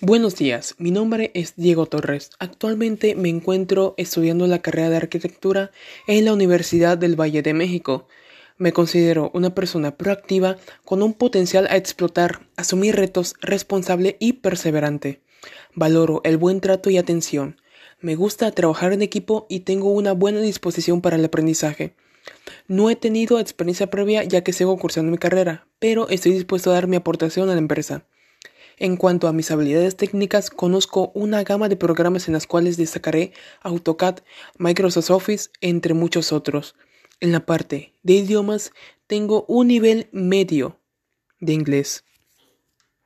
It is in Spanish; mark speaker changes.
Speaker 1: Buenos días, mi nombre es Diego Torres. Actualmente me encuentro estudiando la carrera de arquitectura en la Universidad del Valle de México. Me considero una persona proactiva con un potencial a explotar, asumir retos, responsable y perseverante. Valoro el buen trato y atención. Me gusta trabajar en equipo y tengo una buena disposición para el aprendizaje. No he tenido experiencia previa ya que sigo cursando mi carrera, pero estoy dispuesto a dar mi aportación a la empresa. En cuanto a mis habilidades técnicas, conozco una gama de programas en las cuales destacaré AutoCAD, Microsoft Office, entre muchos otros. En la parte de idiomas, tengo un nivel medio de inglés.